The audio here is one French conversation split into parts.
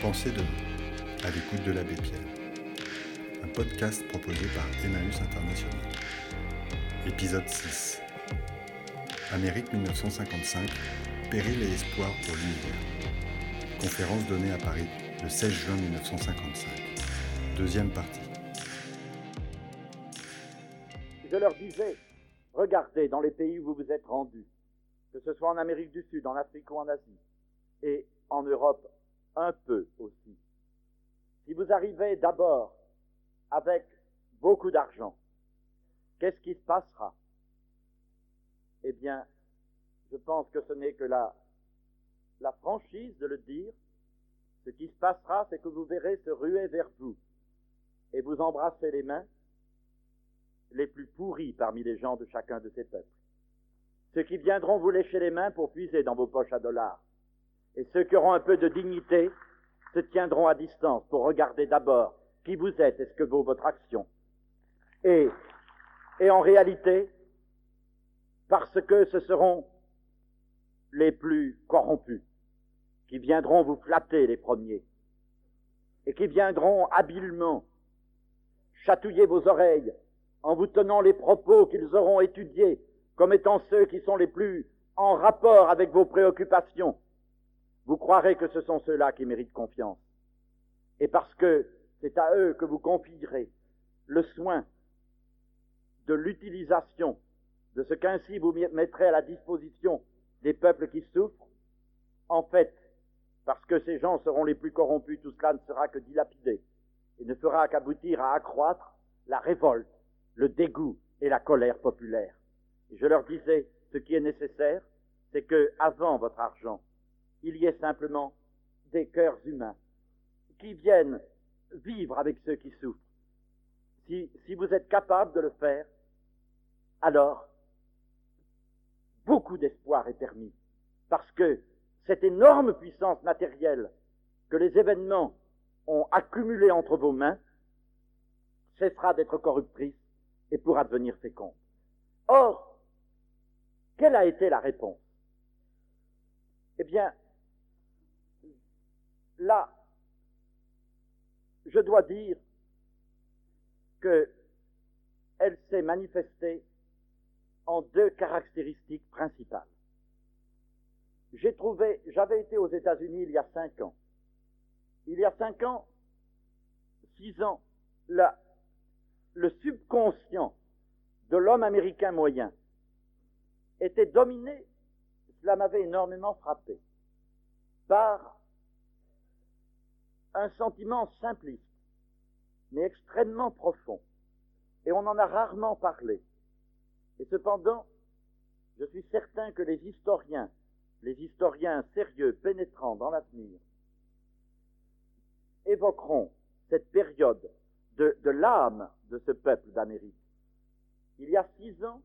Pensée de nous, à l'écoute de l'abbé Pierre. Un podcast proposé par Emmaüs International. Épisode 6. Amérique 1955, péril et espoir pour l'univers. Conférence donnée à Paris le 16 juin 1955. Deuxième partie. Je leur disais, regardez dans les pays où vous vous êtes rendus, que ce soit en Amérique du Sud, en Afrique ou en Asie, et en Europe un peu aussi. Si vous arrivez d'abord avec beaucoup d'argent, qu'est-ce qui se passera? Eh bien, je pense que ce n'est que la, la franchise de le dire. Ce qui se passera, c'est que vous verrez se ruer vers vous et vous embrasser les mains les plus pourris parmi les gens de chacun de ces peuples. Ceux qui viendront vous lécher les mains pour puiser dans vos poches à dollars et ceux qui auront un peu de dignité se tiendront à distance pour regarder d'abord qui vous êtes et ce que vaut votre action. Et, et en réalité, parce que ce seront les plus corrompus qui viendront vous flatter les premiers et qui viendront habilement chatouiller vos oreilles en vous tenant les propos qu'ils auront étudiés comme étant ceux qui sont les plus en rapport avec vos préoccupations vous croirez que ce sont ceux-là qui méritent confiance. Et parce que c'est à eux que vous confierez le soin de l'utilisation de ce qu'ainsi vous mettrez à la disposition des peuples qui souffrent, en fait, parce que ces gens seront les plus corrompus, tout cela ne sera que dilapidé et ne fera qu'aboutir à accroître la révolte, le dégoût et la colère populaire. Je leur disais, ce qui est nécessaire, c'est que, avant votre argent, il y ait simplement des cœurs humains qui viennent vivre avec ceux qui souffrent. Si, vous êtes capable de le faire, alors beaucoup d'espoir est permis. Parce que cette énorme puissance matérielle que les événements ont accumulée entre vos mains cessera d'être corruptrice et pourra devenir féconde. Or, quelle a été la réponse? Eh bien, là, je dois dire qu'elle s'est manifestée en deux caractéristiques principales. J'ai trouvé, j'avais été aux États-Unis il y a cinq ans. Il y a cinq ans, six ans, le subconscient de l'homme américain moyen était dominé, cela m'avait énormément frappé, par un sentiment simpliste, mais extrêmement profond. Et on en a rarement parlé. Et cependant, je suis certain que les historiens, les historiens sérieux, pénétrants dans l'avenir, évoqueront cette période de, de l'âme de ce peuple d'Amérique. Il y a six ans,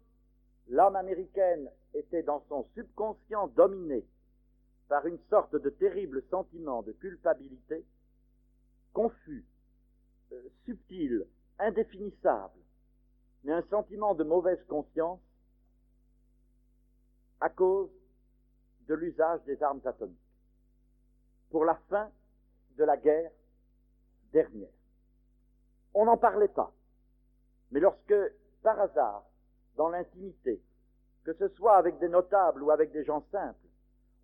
l'âme américaine était dans son subconscient dominée par une sorte de terrible sentiment de culpabilité confus, euh, subtil, indéfinissable, mais un sentiment de mauvaise conscience à cause de l'usage des armes atomiques pour la fin de la guerre dernière. On n'en parlait pas. Mais lorsque, par hasard, dans l'intimité, que ce soit avec des notables ou avec des gens simples,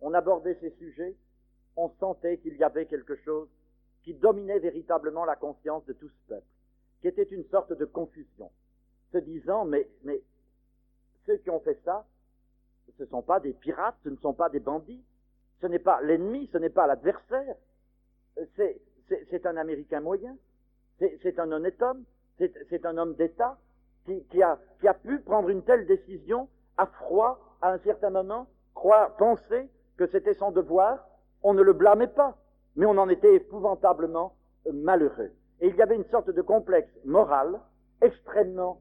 on abordait ces sujets, on sentait qu'il y avait quelque chose qui dominait véritablement la conscience de tout ce peuple, qui était une sorte de confusion, se disant, mais, mais ceux qui ont fait ça, ce ne sont pas des pirates, ce ne sont pas des bandits, ce n'est pas l'ennemi, ce n'est pas l'adversaire, c'est, un Américain moyen, c'est, un honnête homme, c'est, un homme d'État qui, qui, a, qui a pu prendre une telle décision à froid, à un certain moment, croire, penser que c'était son devoir, on ne le blâmait pas mais on en était épouvantablement malheureux. Et il y avait une sorte de complexe moral extrêmement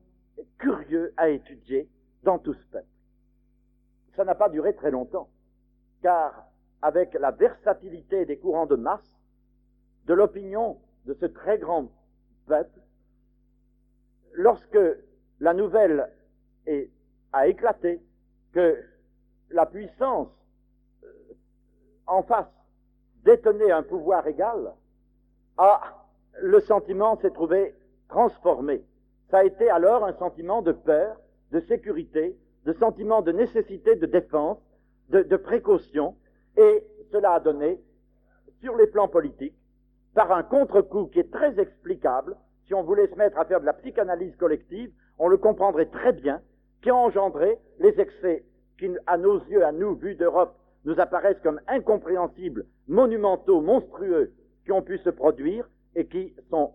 curieux à étudier dans tout ce peuple. Ça n'a pas duré très longtemps, car avec la versatilité des courants de masse, de l'opinion de ce très grand peuple, lorsque la nouvelle a éclaté que la puissance euh, en face détenait un pouvoir égal, ah, le sentiment s'est trouvé transformé. Ça a été alors un sentiment de peur, de sécurité, de sentiment de nécessité de défense, de, précaution, et cela a donné, sur les plans politiques, par un contre-coup qui est très explicable, si on voulait se mettre à faire de la psychanalyse collective, on le comprendrait très bien, qui a engendré les excès qui, à nos yeux, à nous, vus d'Europe, nous apparaissent comme incompréhensibles, monumentaux, monstrueux, qui ont pu se produire et qui sont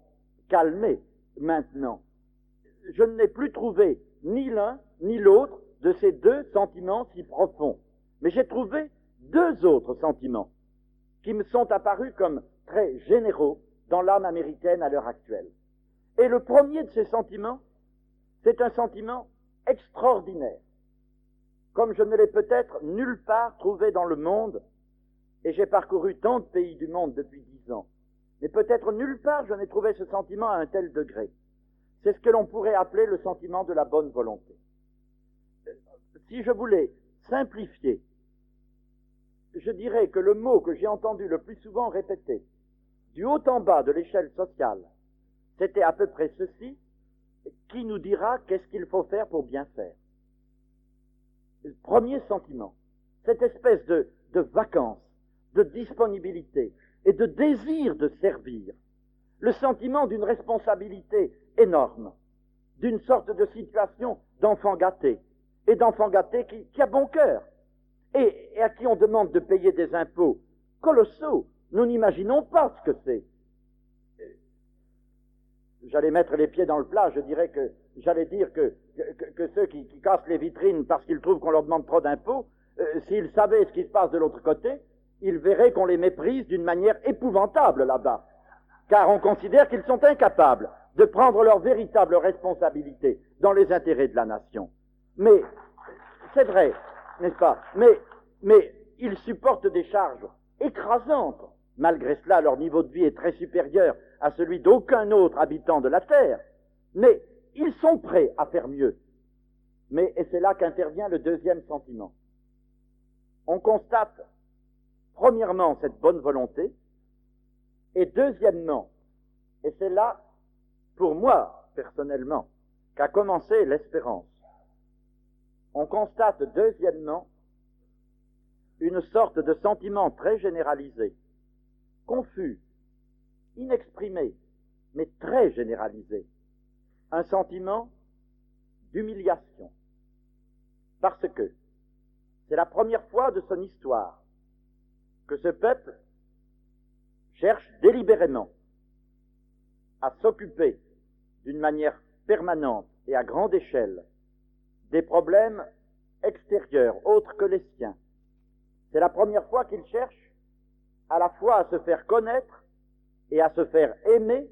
calmés maintenant. Je n'ai plus trouvé ni l'un ni l'autre de ces deux sentiments si profonds, mais j'ai trouvé deux autres sentiments qui me sont apparus comme très généraux dans l'âme américaine à l'heure actuelle. Et le premier de ces sentiments, c'est un sentiment extraordinaire, comme je ne l'ai peut-être nulle part trouvé dans le monde, et j'ai parcouru tant de pays du monde depuis dix ans, mais peut-être nulle part je n'ai trouvé ce sentiment à un tel degré. C'est ce que l'on pourrait appeler le sentiment de la bonne volonté. Si je voulais simplifier, je dirais que le mot que j'ai entendu le plus souvent répété, du haut en bas de l'échelle sociale, c'était à peu près ceci, qui nous dira qu'est-ce qu'il faut faire pour bien faire premier sentiment, cette espèce de, vacances, de disponibilité et de désir de servir, le sentiment d'une responsabilité énorme, d'une sorte de situation d'enfant gâté, et d'enfant gâté qui, qui, a bon cœur, et, et à qui on demande de payer des impôts colossaux. Nous n'imaginons pas ce que c'est j'allais mettre les pieds dans le plat, je dirais que j'allais dire que, que, que ceux qui, qui, cassent les vitrines parce qu'ils trouvent qu'on leur demande trop d'impôts, euh, s'ils savaient ce qui se passe de l'autre côté, ils verraient qu'on les méprise d'une manière épouvantable là-bas, car on considère qu'ils sont incapables de prendre leur véritable responsabilité dans les intérêts de la nation. Mais c'est vrai, n'est-ce pas? Mais mais ils supportent des charges écrasantes. Malgré cela, leur niveau de vie est très supérieur à celui d'aucun autre habitant de la terre, mais ils sont prêts à faire mieux. Mais, et c'est là qu'intervient le deuxième sentiment. On constate, premièrement, cette bonne volonté, et deuxièmement, et c'est là, pour moi, personnellement, qu'a commencé l'espérance. On constate, deuxièmement, une sorte de sentiment très généralisé, confus, inexprimé, mais très généralisé, un sentiment d'humiliation. Parce que c'est la première fois de son histoire que ce peuple cherche délibérément à s'occuper d'une manière permanente et à grande échelle des problèmes extérieurs, autres que les siens. C'est la première fois qu'il cherche à la fois à se faire connaître et à se faire aimer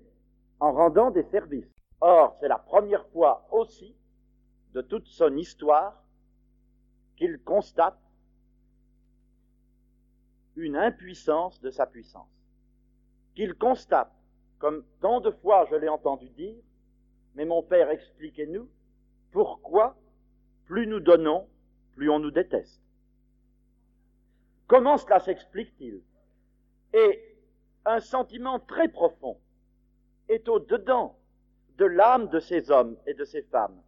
en rendant des services. Or, c'est la première fois aussi de toute son histoire qu'il constate une impuissance de sa puissance. Qu'il constate, comme tant de fois je l'ai entendu dire, mais mon Père, expliquez-nous, pourquoi plus nous donnons, plus on nous déteste. Comment cela s'explique-t-il? Et un sentiment très profond est au-dedans de l'âme de ces hommes et de ces femmes,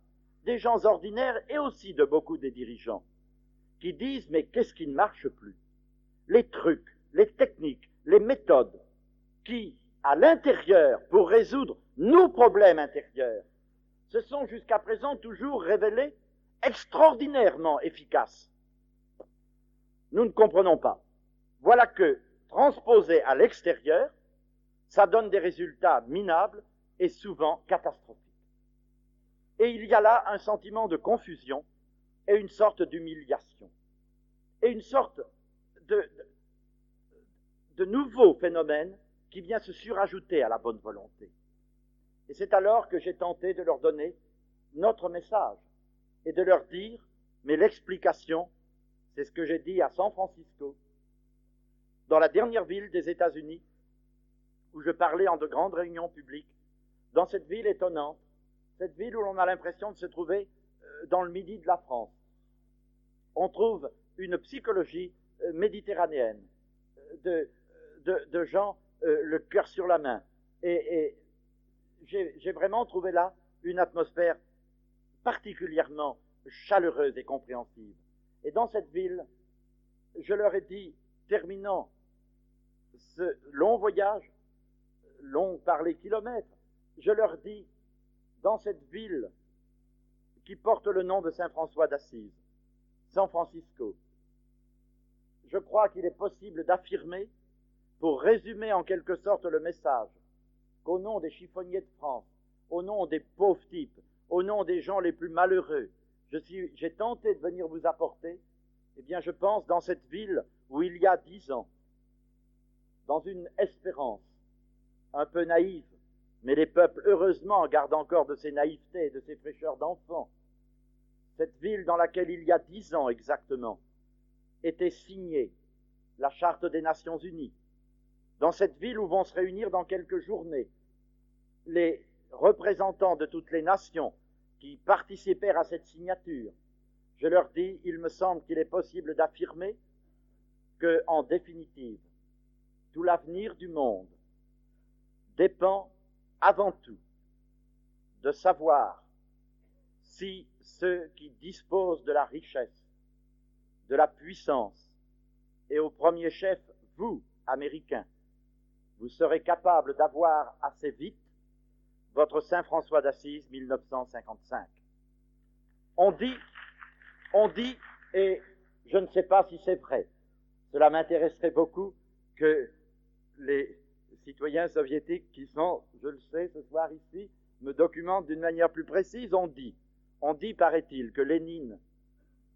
des gens ordinaires et aussi de beaucoup des dirigeants, qui disent mais qu'est-ce qui ne marche plus? Les trucs, les techniques, les méthodes qui, à l'intérieur, pour résoudre nos problèmes intérieurs, se sont jusqu'à présent toujours révélés extraordinairement efficaces. Nous ne comprenons pas. Voilà que transposé à l'extérieur, ça donne des résultats minables et souvent catastrophiques. Et il y a là un sentiment de confusion et une sorte d'humiliation et une sorte de, de, de nouveau phénomène qui vient se surajouter à la bonne volonté. Et c'est alors que j'ai tenté de leur donner notre message et de leur dire, mais l'explication, c'est ce que j'ai dit à San Francisco, dans la dernière ville des États-Unis, où je parlais en de grandes réunions publiques, dans cette ville étonnante, cette ville où l'on a l'impression de se trouver euh, dans le midi de la France. On trouve une psychologie euh, méditerranéenne, euh, de, gens le cœur sur la main. Et, j'ai vraiment trouvé là une atmosphère particulièrement chaleureuse et compréhensive. Et dans cette ville, je leur ai dit, terminant ce long voyage, long par les kilomètres, je leur dis, dans cette ville qui porte le nom de Saint François d'Assise, San Francisco, je crois qu'il est possible d'affirmer, pour résumer en quelque sorte le message, qu'au nom des chiffonniers de France, au nom des pauvres types, au nom des gens les plus malheureux, j'ai tenté de venir vous apporter, eh bien je pense dans cette ville où il y a dix ans, dans une espérance un peu naïve, mais les peuples heureusement gardent encore de ces naïvetés, de ces fraîcheurs d'enfants, cette ville dans laquelle il y a dix ans exactement, était signée la Charte des Nations Unies, dans cette ville où vont se réunir dans quelques journées les représentants de toutes les nations qui participèrent à cette signature, je leur dis, il me semble qu'il est possible d'affirmer que, en définitive, tout l'avenir du monde dépend avant tout de savoir si ceux qui disposent de la richesse, de la puissance, et au premier chef, vous, Américains, vous serez capables d'avoir assez vite votre Saint François d'Assise 1955. On dit, on dit, et je ne sais pas si c'est vrai, cela m'intéresserait beaucoup que les citoyens soviétiques qui sont, je le sais, ce soir ici, me documentent d'une manière plus précise. On dit, on dit, paraît-il, que Lénine,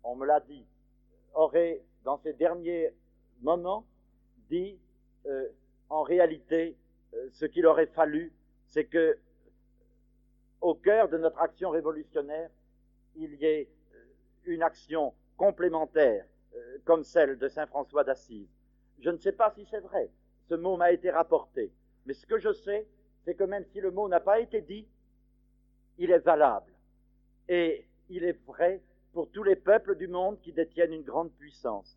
on me l'a dit, aurait, dans ses derniers moments, dit, euh, en réalité, euh, ce qu'il aurait fallu, c'est que, au cœur de notre action révolutionnaire, il y ait euh, une action complémentaire, comme celle de Saint François d'Assise. Je ne sais pas si c'est vrai, ce mot m'a été rapporté, mais ce que je sais, c'est que même si le mot n'a pas été dit, il est valable. Et il est vrai pour tous les peuples du monde qui détiennent une grande puissance.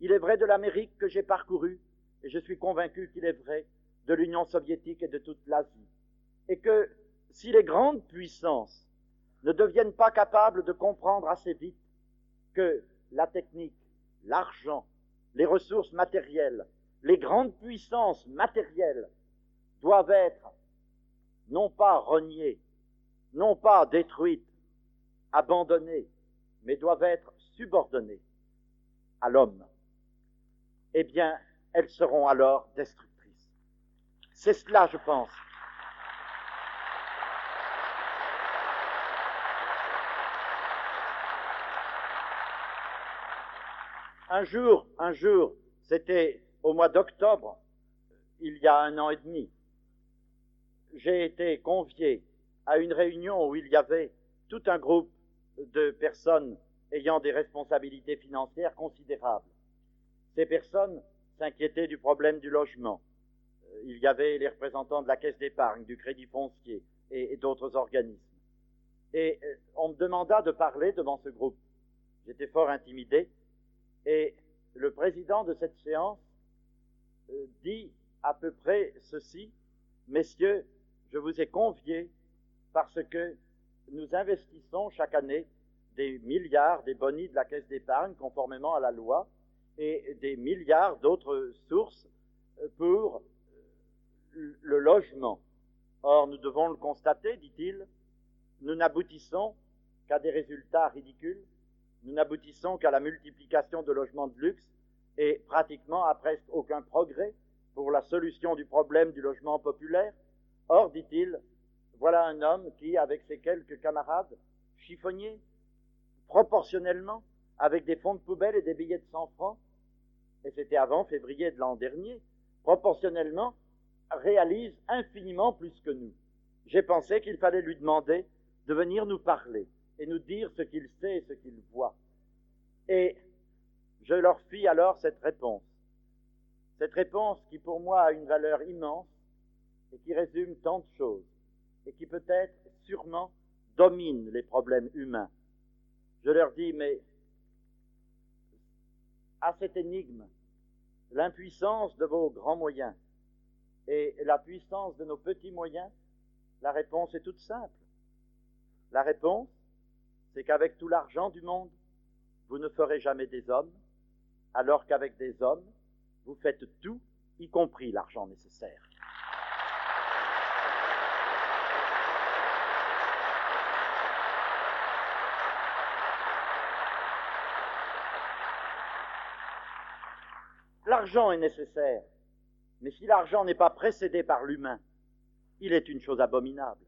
Il est vrai de l'Amérique que j'ai parcourue, et je suis convaincu qu'il est vrai de l'Union soviétique et de toute l'Asie. Et que si les grandes puissances ne deviennent pas capables de comprendre assez vite que la technique, l'argent, les ressources matérielles, les grandes puissances matérielles doivent être non pas reniées, non pas détruites, abandonnées, mais doivent être subordonnées à l'homme, eh bien, elles seront alors destructrices. C'est cela, je pense. Un jour, un jour, c'était au mois d'octobre, il y a un an et demi, j'ai été convié à une réunion où il y avait tout un groupe de personnes ayant des responsabilités financières considérables. Ces personnes s'inquiétaient du problème du logement. Euh, il y avait les représentants de la caisse d'épargne, du crédit foncier et, d'autres organismes. Et euh, on me demanda de parler devant ce groupe. J'étais fort intimidé et le président de cette séance dit à peu près ceci, Messieurs, je vous ai conviés parce que nous investissons chaque année des milliards, des bonnies de la caisse d'épargne conformément à la loi et des milliards d'autres sources euh, pour euh, le logement. Or, nous devons le constater, dit-il, nous n'aboutissons qu'à des résultats ridicules, nous n'aboutissons qu'à la multiplication de logements de luxe et pratiquement à presque aucun progrès pour la solution du problème du logement populaire. Or, dit-il, voilà un homme qui, avec ses quelques camarades chiffonniers, proportionnellement, avec des fonds de poubelle et des billets de 100 francs, et c'était avant février de l'an dernier, proportionnellement, réalise infiniment plus que nous. J'ai pensé qu'il fallait lui demander de venir nous parler et nous dire ce qu'il sait et ce qu'il voit. Et je leur fis alors cette réponse. Cette réponse qui pour moi a une valeur immense et qui résume tant de choses et qui peut-être sûrement domine les problèmes humains. Je leur dis, mais à cette énigme, l'impuissance de vos grands moyens et la puissance de nos petits moyens La réponse est toute simple. La réponse, c'est qu'avec tout l'argent du monde, vous ne ferez jamais des hommes, alors qu'avec des hommes, vous faites tout, y compris l'argent nécessaire. L'argent est nécessaire, mais si l'argent n'est pas précédé par l'humain, il est une chose abominable.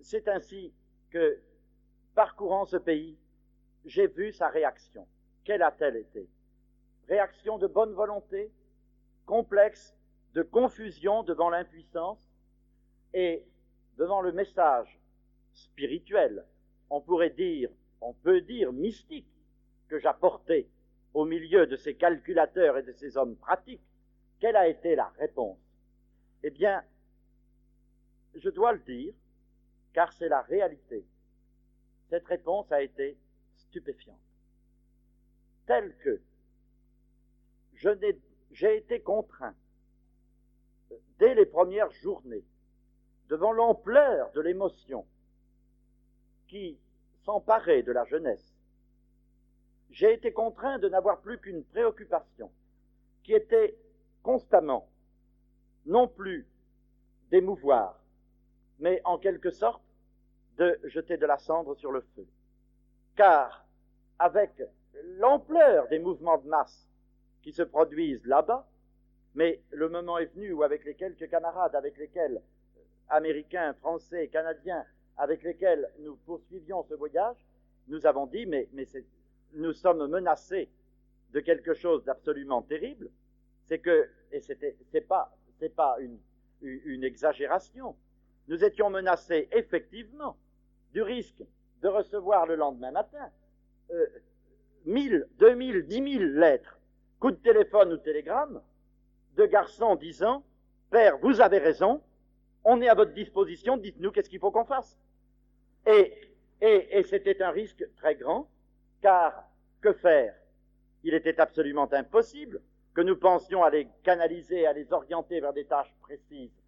C'est ainsi que, parcourant ce pays, j'ai vu sa réaction. Quelle a-t-elle été? Réaction de bonne volonté, complexe, de confusion devant l'impuissance et devant le message spirituel, on pourrait dire, on peut dire mystique, que j'apportais au milieu de ces calculateurs et de ces hommes pratiques, quelle a été la réponse? Eh bien, je dois le dire, car c'est la réalité. Cette réponse a été stupéfiante. Telle que j'ai été contraint, dès les premières journées, devant l'ampleur de l'émotion qui s'emparait de la jeunesse, j'ai été contraint de n'avoir plus qu'une préoccupation, qui était constamment, non plus d'émouvoir, mais en quelque sorte de jeter de la cendre sur le feu. Car avec l'ampleur des mouvements de masse qui se produisent là-bas, mais le moment est venu où avec les quelques camarades avec lesquels, américains, français, canadiens, avec lesquels nous poursuivions ce voyage, nous avons dit, mais, nous sommes menacés de quelque chose d'absolument terrible, c'est que, et c'était, c'est pas, une exagération, nous étions menacés effectivement du risque de recevoir le lendemain matin euh, 1000, 2000, 10 000 lettres, coups de téléphone ou télégramme, de garçons disant Père, vous avez raison, on est à votre disposition, dites-nous qu'est-ce qu'il faut qu'on fasse. Et, et, et c'était un risque très grand car que faire? Il était absolument impossible que nous pensions à les canaliser, à les orienter vers des tâches précises.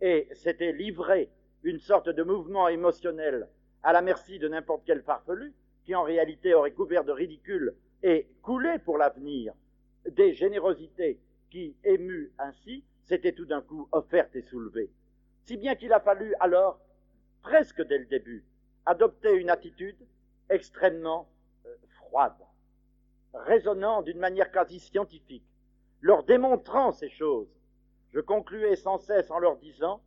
Et c'était livrer une sorte de mouvement émotionnel à la merci de n'importe quel farfelu, qui en réalité aurait couvert de ridicule et coulé pour l'avenir des générosités qui, émues ainsi, s'étaient tout d'un coup offertes et soulevées. Si bien qu'il a fallu alors, presque dès le début, adopter une attitude extrêmement froide, raisonnant d'une manière quasi scientifique, leur démontrant ces choses. Je concluais sans cesse en leur disant,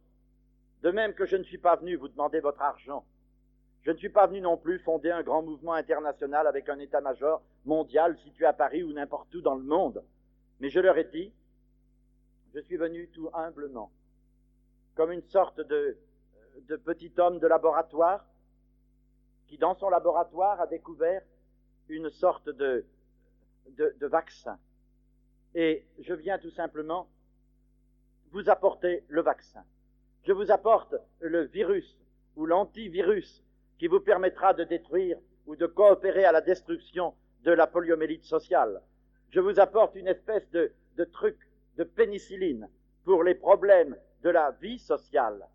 de même que je ne suis pas venu vous demander votre argent, je ne suis pas venu non plus fonder un grand mouvement international avec un état-major mondial situé à Paris ou n'importe où dans le monde, mais je leur ai dit, je suis venu tout humblement, comme une sorte de, petit homme de laboratoire qui, dans son laboratoire, a découvert une sorte de, vaccin. Et je viens tout simplement vous apporter le vaccin. Je vous apporte le virus ou l'antivirus qui vous permettra de détruire ou de coopérer à la destruction de la poliomélite sociale. Je vous apporte une espèce de, de truc de pénicilline pour les problèmes de la vie sociale,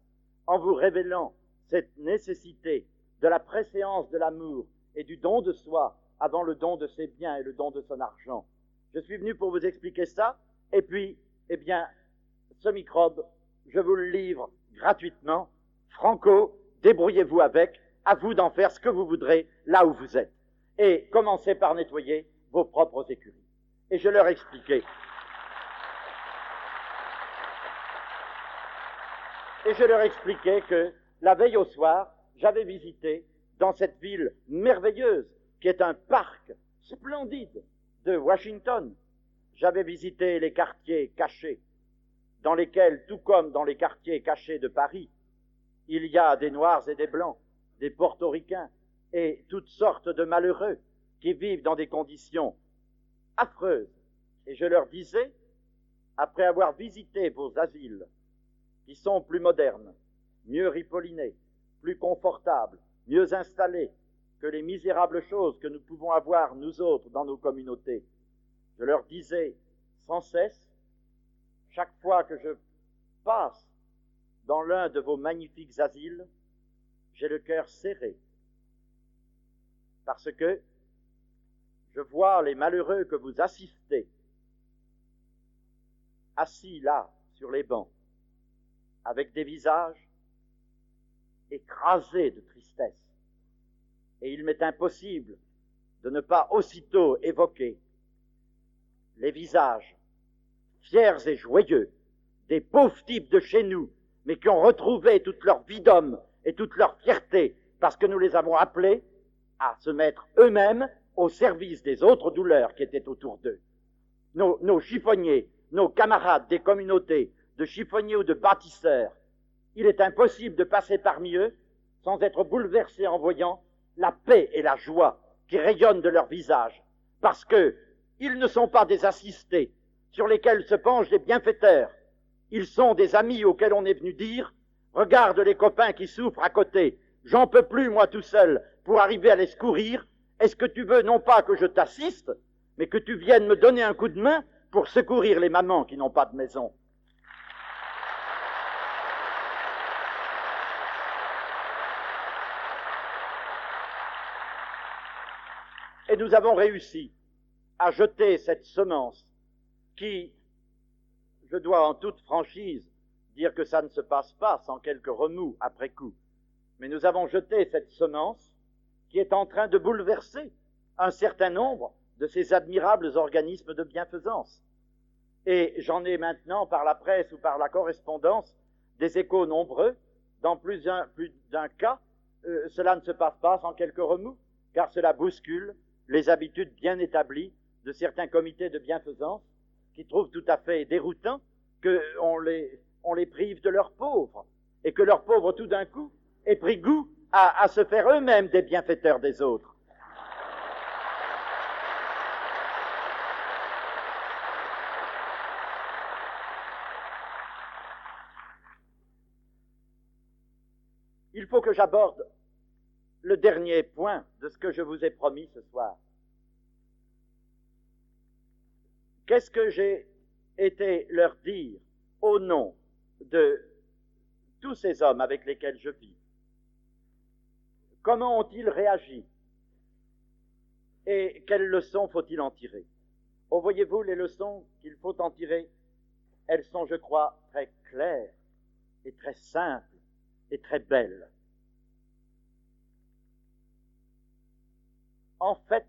en vous révélant cette nécessité de la préséance de l'amour et du don de soi avant le don de ses biens et le don de son argent. Je suis venu pour vous expliquer ça, et puis, eh bien, ce microbe, je vous le livre gratuitement. Franco, débrouillez-vous avec, à vous d'en faire ce que vous voudrez là où vous êtes. Et commencez par nettoyer vos propres écuries. Et je leur expliquais. Et je leur expliquais que la veille au soir, j'avais visité dans cette ville merveilleuse qui est un parc splendide de Washington. J'avais visité les quartiers cachés, dans lesquels, tout comme dans les quartiers cachés de Paris, il y a des Noirs et des Blancs, des Portoricains et toutes sortes de malheureux qui vivent dans des conditions affreuses. Et je leur disais, après avoir visité vos asiles, qui sont plus modernes, mieux ripollinés, plus confortables, mieux installés, que les misérables choses que nous pouvons avoir, nous autres, dans nos communautés. Je leur disais, sans cesse, chaque fois que je passe dans l'un de vos magnifiques asiles, j'ai le cœur serré, parce que je vois les malheureux que vous assistez, assis là sur les bancs, avec des visages écrasés de tristesse. Et il m'est impossible de ne pas aussitôt évoquer les visages fiers et joyeux des pauvres types de chez nous, mais qui ont retrouvé toute leur vie d'homme et toute leur fierté parce que nous les avons appelés à se mettre eux-mêmes au service des autres douleurs qui étaient autour d'eux. Nos, chiffonniers, nos camarades des communautés, de chiffonniers ou de bâtisseurs, il est impossible de passer parmi eux sans être bouleversé en voyant la paix et la joie qui rayonnent de leur visage, parce que ils ne sont pas des assistés sur lesquels se penchent des bienfaiteurs, ils sont des amis auxquels on est venu dire Regarde les copains qui souffrent à côté, j'en peux plus moi tout seul pour arriver à les secourir. Est-ce que tu veux non pas que je t'assiste, mais que tu viennes me donner un coup de main pour secourir les mamans qui n'ont pas de maison? Et nous avons réussi à jeter cette semence qui, je dois en toute franchise dire que ça ne se passe pas sans quelques remous après coup, mais nous avons jeté cette semence qui est en train de bouleverser un certain nombre de ces admirables organismes de bienfaisance. Et j'en ai maintenant par la presse ou par la correspondance des échos nombreux. Dans plus d'un cas, euh, cela ne se passe pas sans quelques remous, car cela bouscule les habitudes bien établies de certains comités de bienfaisance qui trouvent tout à fait déroutant qu'on les, on les prive de leurs pauvres et que leurs pauvres tout d'un coup aient pris goût à, se faire eux-mêmes des bienfaiteurs des autres. Il faut que j'aborde le dernier point de ce que je vous ai promis ce soir. Qu'est-ce que j'ai été leur dire au nom de tous ces hommes avec lesquels je vis. Comment ont-ils réagi? Et quelles leçons faut-il en tirer? Oh, voyez-vous, les leçons qu'il faut en tirer, elles sont, je crois, très claires et très simples et très belles. En fait,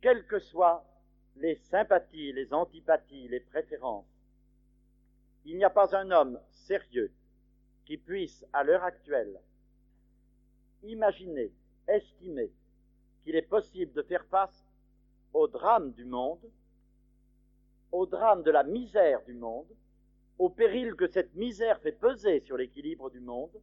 quelles que soient les sympathies, les antipathies, les préférences, il n'y a pas un homme sérieux qui puisse, à l'heure actuelle, imaginer, estimer qu'il est possible de faire face au drame du monde, au drame de la misère du monde, au péril que cette misère fait peser sur l'équilibre du monde,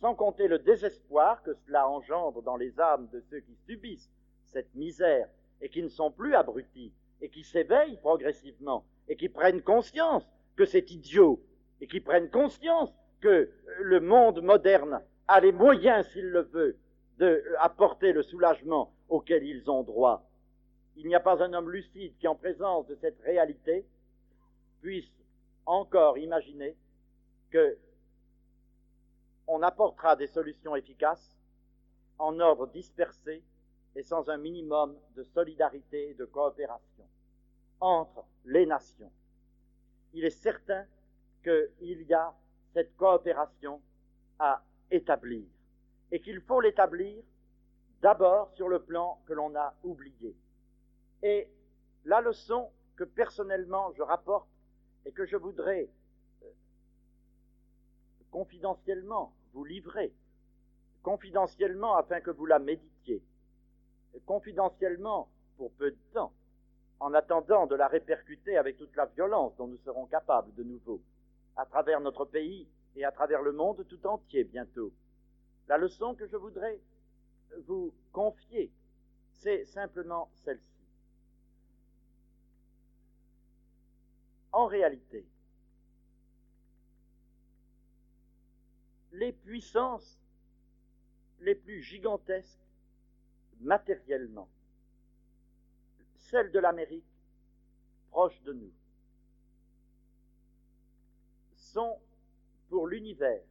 sans compter le désespoir que cela engendre dans les âmes de ceux qui subissent cette misère et qui ne sont plus abrutis et qui s'éveillent progressivement et qui prennent conscience que c'est idiot et qui prennent conscience que le monde moderne a les moyens, s'il le veut, d'apporter le soulagement auquel ils ont droit. Il n'y a pas un homme lucide qui, en présence de cette réalité, puisse encore imaginer que on apportera des solutions efficaces en ordre dispersé et sans un minimum de solidarité et de coopération entre les nations. Il est certain qu'il y a cette coopération à établir et qu'il faut l'établir d'abord sur le plan que l'on a oublié. Et la leçon que personnellement je rapporte et que je voudrais euh, confidentiellement vous livrer, confidentiellement afin que vous la méditiez, confidentiellement pour peu de temps, en attendant de la répercuter avec toute la violence dont nous serons capables de nouveau, à travers notre pays et à travers le monde tout entier bientôt. La leçon que je voudrais vous confier, c'est simplement celle-ci. En réalité, les puissances les plus gigantesques matériellement, celle de l'Amérique, proche de nous, sont pour l'univers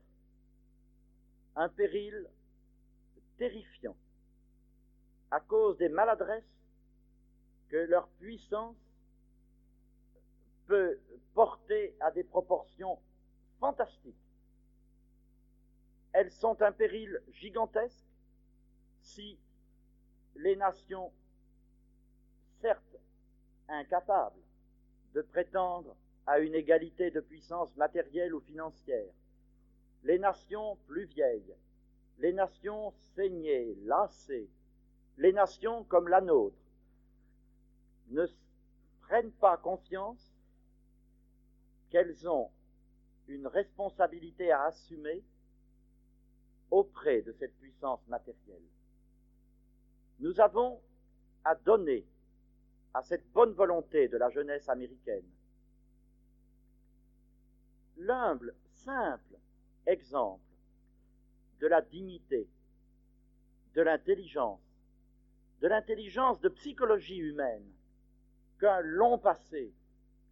un péril terrifiant à cause des maladresses que leur puissance peut porter à des proportions fantastiques. Elles sont un péril gigantesque si les nations, certes incapables de prétendre à une égalité de puissance matérielle ou financière, les nations plus vieilles, les nations saignées, lassées, les nations comme la nôtre, ne prennent pas conscience qu'elles ont une responsabilité à assumer auprès de cette puissance matérielle. Nous avons à donner à cette bonne volonté de la jeunesse américaine l'humble, simple exemple de la dignité, de l'intelligence, de l'intelligence de psychologie humaine qu'un long passé,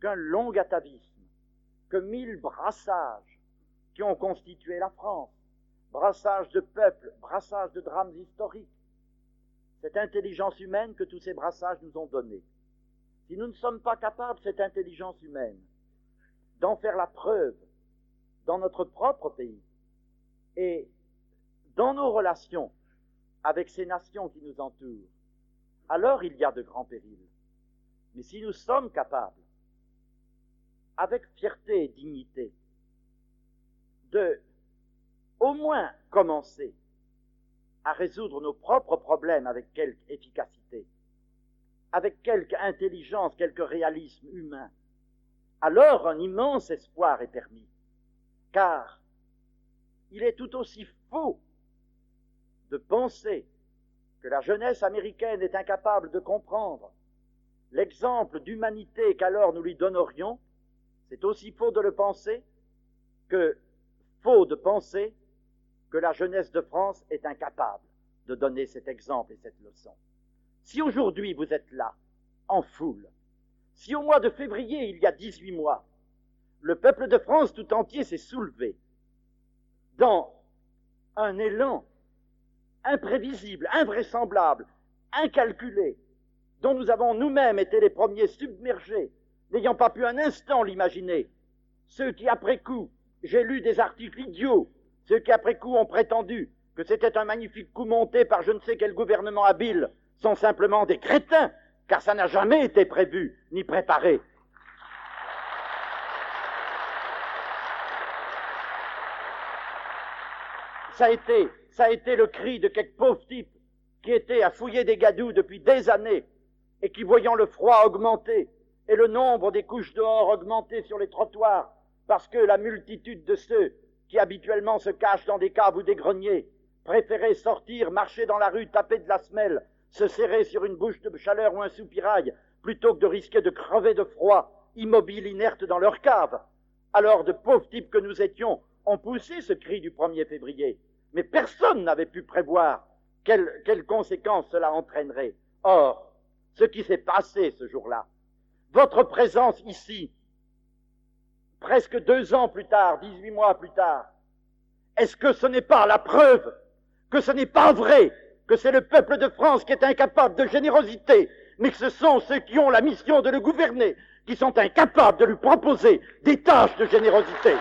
qu'un long atavisme, que mille brassages qui ont constitué la France, brassages de peuples, brassages de drames historiques, cette intelligence humaine que tous ces brassages nous ont donnée. Si nous ne sommes pas capables, cette intelligence humaine, d'en faire la preuve dans notre propre pays et dans nos relations avec ces nations qui nous entourent, alors il y a de grands périls. Mais si nous sommes capables, avec fierté et dignité, de au moins commencer à résoudre nos propres problèmes avec quelque efficacité, avec quelque intelligence, quelque réalisme humain, alors un immense espoir est permis. Car il est tout aussi faux de penser que la jeunesse américaine est incapable de comprendre l'exemple d'humanité qu'alors nous lui donnerions, c'est aussi faux de le penser que faux de penser que la jeunesse de France est incapable de donner cet exemple et cette leçon. Si aujourd'hui vous êtes là, en foule, si au mois de février, il y a 18 mois, le peuple de France tout entier s'est soulevé dans un élan imprévisible, invraisemblable, incalculé, dont nous avons nous-mêmes été les premiers submergés, n'ayant pas pu un instant l'imaginer. Ceux qui, après coup, j'ai lu des articles idiots, ceux qui, après coup, ont prétendu que c'était un magnifique coup monté par je ne sais quel gouvernement habile, sont simplement des crétins, car ça n'a jamais été prévu ni préparé. Ça a été, ça a été le cri de quelques pauvres types qui étaient à fouiller des gadous depuis des années et qui, voyant le froid augmenter et le nombre des couches dehors augmenter sur les trottoirs, parce que la multitude de ceux qui habituellement se cachent dans des caves ou des greniers préféraient sortir, marcher dans la rue, taper de la semelle, se serrer sur une bouche de chaleur ou un soupirail, plutôt que de risquer de crever de froid, immobiles, inertes dans leur cave. Alors de pauvres types que nous étions ont poussé ce cri du 1er février. Mais personne n'avait pu prévoir quelles, conséquences cela entraînerait. Or, ce qui s'est passé ce jour-là, votre présence ici, presque deux ans plus tard, dix-huit mois plus tard, est-ce que ce n'est pas la preuve que ce n'est pas vrai, que c'est le peuple de France qui est incapable de générosité, mais que ce sont ceux qui ont la mission de le gouverner qui sont incapables de lui proposer des tâches de générosité